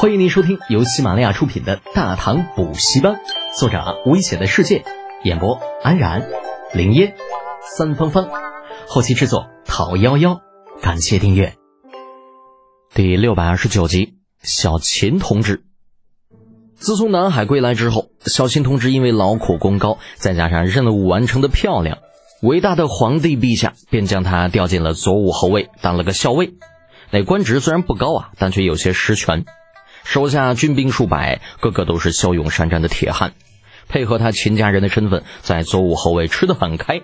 欢迎您收听由喜马拉雅出品的《大唐补习班》，作者危险的世界，演播安然、林烟、三芳芳，后期制作陶幺幺。感谢订阅。第六百二十九集，小秦同志。自从南海归来之后，小秦同志因为劳苦功高，再加上任务完成的漂亮，伟大的皇帝陛下便将他调进了左武侯卫，当了个校尉。那官职虽然不高啊，但却有些实权。手下军兵数百，个个都是骁勇善战的铁汉，配合他秦家人的身份，在左武侯卫吃得很开。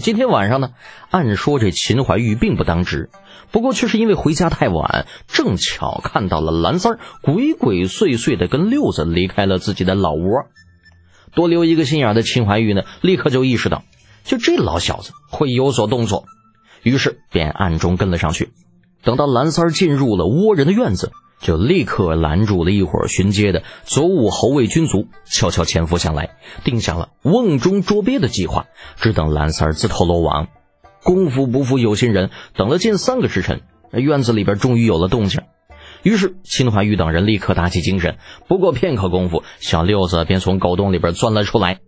今天晚上呢，按说这秦怀玉并不当值，不过却是因为回家太晚，正巧看到了蓝三儿鬼鬼祟祟的跟六子离开了自己的老窝。多留一个心眼的秦怀玉呢，立刻就意识到，就这老小子会有所动作，于是便暗中跟了上去。等到蓝三儿进入了倭人的院子。就立刻拦住了一伙巡街的左武侯卫军卒，悄悄潜伏下来，定下了瓮中捉鳖的计划，只等蓝三儿自投罗网。功夫不负有心人，等了近三个时辰，院子里边终于有了动静。于是秦怀玉等人立刻打起精神，不过片刻功夫，小六子便从狗洞里边钻了出来。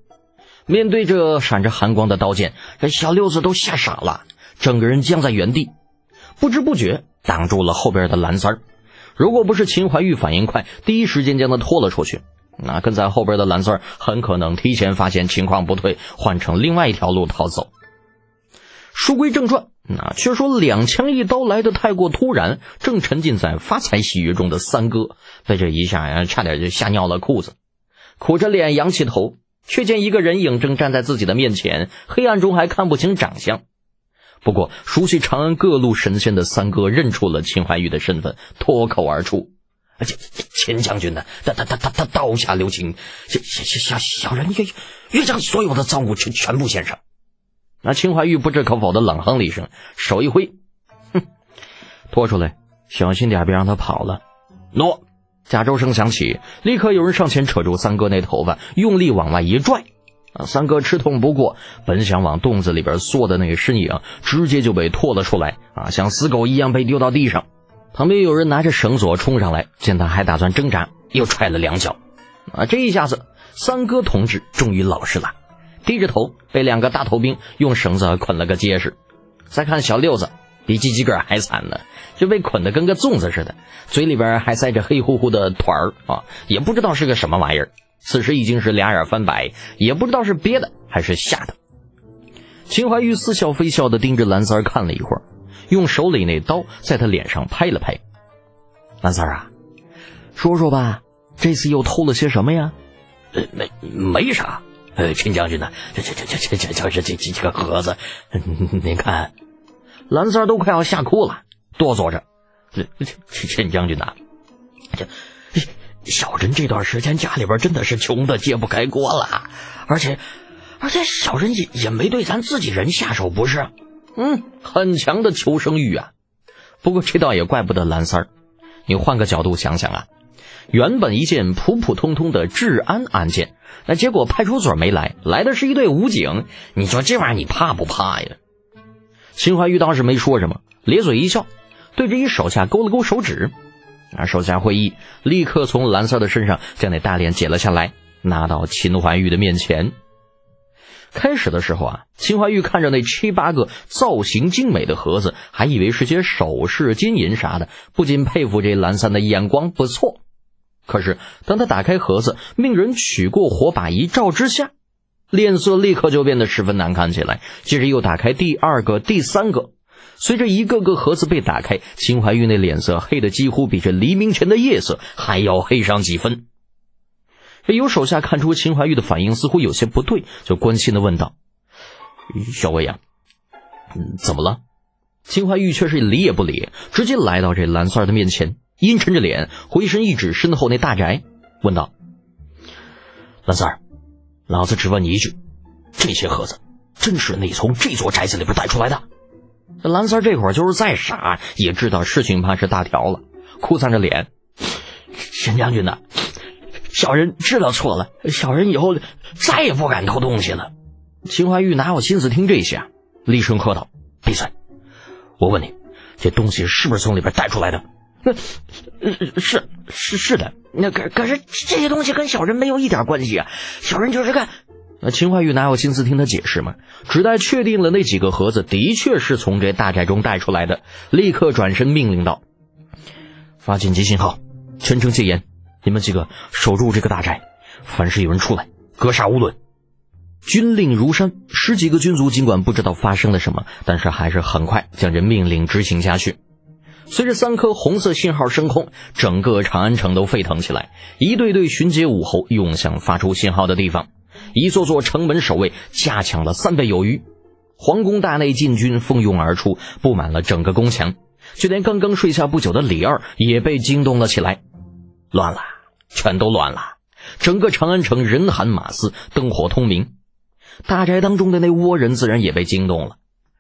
面对着闪着寒光的刀剑，这小六子都吓傻了，整个人僵在原地，不知不觉挡住了后边的蓝三儿。如果不是秦怀玉反应快，第一时间将他拖了出去，那跟在后边的蓝三儿很可能提前发现情况不对，换成另外一条路逃走。书归正传，那却说两枪一刀来的太过突然，正沉浸在发财喜悦中的三哥被这一下呀，差点就吓尿了裤子，苦着脸仰起头，却见一个人影正站在自己的面前，黑暗中还看不清长相。不过，熟悉长安各路神仙的三哥认出了秦怀玉的身份，脱口而出：“秦秦将军呢？他他他他他刀下留情，小小小小人愿愿将所有的赃物全全部献上。”那秦怀玉不置可否的冷哼了一声，手一挥：“哼，拖出来，小心点，别让他跑了。”诺。加州声响起，立刻有人上前扯住三哥那头发，用力往外一拽。啊！三哥吃痛不过，本想往洞子里边缩的那个身影，直接就被拖了出来。啊，像死狗一样被丢到地上。旁边有人拿着绳索冲上来，见他还打算挣扎，又踹了两脚。啊，这一下子，三哥同志终于老实了，低着头被两个大头兵用绳子捆了个结实。再看小六子，比鸡鸡个还惨呢，就被捆得跟个粽子似的，嘴里边还塞着黑乎乎的团儿啊，也不知道是个什么玩意儿。此时已经是俩眼翻白，也不知道是憋的还是吓的。秦怀玉似笑非笑的盯着蓝三儿看了一会儿，用手里那刀在他脸上拍了拍。蓝三儿啊，说说吧，这次又偷了些什么呀？呃，没没啥。呃，秦将军呢？这这这这这这这这这几个盒子，您看，蓝三儿都快要吓哭了，哆嗦着。这秦将军呐，这。小人这段时间家里边真的是穷的揭不开锅了，而且，而且小人也也没对咱自己人下手，不是？嗯，很强的求生欲啊。不过这倒也怪不得蓝三儿，你换个角度想想啊，原本一件普普通通的治安案件，那结果派出所没来，来的是一队武警，你说这玩意儿你怕不怕呀？秦怀玉当时没说什么，咧嘴一笑，对着一手下勾了勾手指。啊！手下会议，立刻从蓝色的身上将那大链解了下来，拿到秦怀玉的面前。开始的时候啊，秦怀玉看着那七八个造型精美的盒子，还以为是些首饰、金银啥的，不禁佩服这蓝三的眼光不错。可是当他打开盒子，命人取过火把一照之下，脸色立刻就变得十分难看起来。接着又打开第二个、第三个。随着一个个盒子被打开，秦怀玉那脸色黑的几乎比这黎明前的夜色还要黑上几分。有手下看出秦怀玉的反应似乎有些不对，就关心的问道：“小魏呀，嗯怎么了？”秦怀玉却是理也不理，直接来到这蓝三儿的面前，阴沉着脸，回身一指身后那大宅，问道：“蓝三儿，老子只问你一句，这些盒子真是你从这座宅子里边带出来的？”这蓝三这会儿就是再傻，也知道事情怕是大条了，哭丧着脸：“沈将军呐，小人知道错了，小人以后再也不敢偷东西了。”秦怀玉哪有心思听这些，厉声喝道：“闭嘴！我问你，这东西是不是从里边带出来的？是是是的，那可可是这些东西跟小人没有一点关系啊！小人就是干……那秦怀玉哪有心思听他解释嘛？只待确定了那几个盒子的确是从这大寨中带出来的，立刻转身命令道：“发紧急信号，全城戒严，你们几个守住这个大寨，凡是有人出来，格杀勿论。”军令如山，十几个军卒尽管不知道发生了什么，但是还是很快将这命令执行下去。随着三颗红色信号升空，整个长安城都沸腾起来。一队队巡街武侯涌向发出信号的地方，一座座城门守卫加强了三倍有余。皇宫大内禁军蜂拥而出，布满了整个宫墙。就连刚刚睡下不久的李二也被惊动了起来。乱了，全都乱了！整个长安城人喊马嘶，灯火通明。大宅当中的那倭人自然也被惊动了。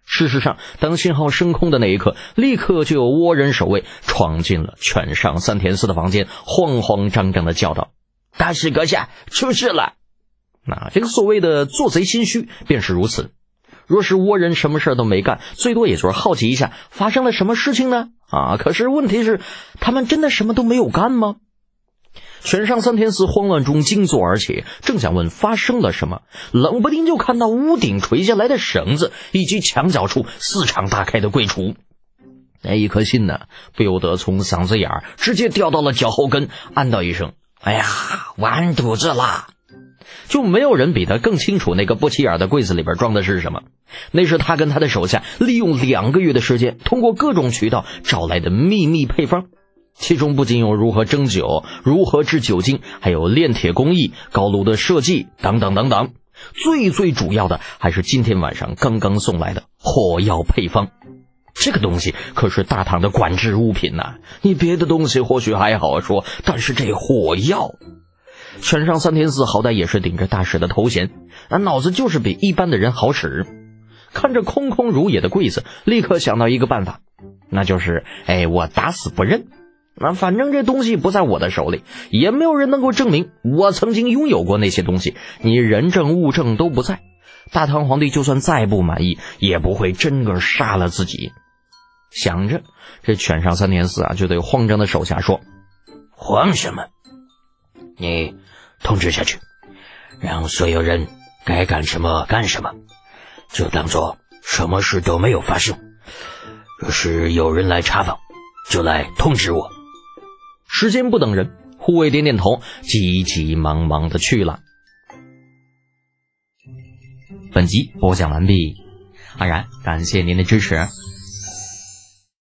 事实上，当信号升空的那一刻，立刻就有倭人守卫闯进了犬上三田寺的房间，慌慌张张的叫道：“大使阁下，出事了！”那这个所谓的做贼心虚便是如此。若是倭人什么事都没干，最多也就是好奇一下发生了什么事情呢？啊，可是问题是，他们真的什么都没有干吗？犬上三天寺慌乱中惊坐而起，正想问发生了什么，冷不丁就看到屋顶垂下来的绳子，以及墙角处四敞大开的柜橱。那一颗心呢，不由得从嗓子眼儿直接掉到了脚后跟，暗道一声：“哎呀，完犊子了！”就没有人比他更清楚那个不起眼的柜子里边装的是什么。那是他跟他的手下利用两个月的时间，通过各种渠道找来的秘密配方。其中不仅有如何蒸酒、如何制酒精，还有炼铁工艺、高炉的设计等等等等。最最主要的还是今天晚上刚刚送来的火药配方。这个东西可是大唐的管制物品呐！你别的东西或许还好说，但是这火药，犬上三天寺好歹也是顶着大使的头衔，那脑子就是比一般的人好使。看着空空如也的柜子，立刻想到一个办法，那就是：哎，我打死不认。那反正这东西不在我的手里，也没有人能够证明我曾经拥有过那些东西。你人证物证都不在，大唐皇帝就算再不满意，也不会真个杀了自己。想着，这犬上三天寺啊，就对慌张的手下说：“慌什么？你通知下去，让所有人该干什么干什么，就当做什么事都没有发生。若是有人来查访，就来通知我。”时间不等人，护卫点点头，急急忙忙的去了。本集播讲完毕，安然感谢您的支持。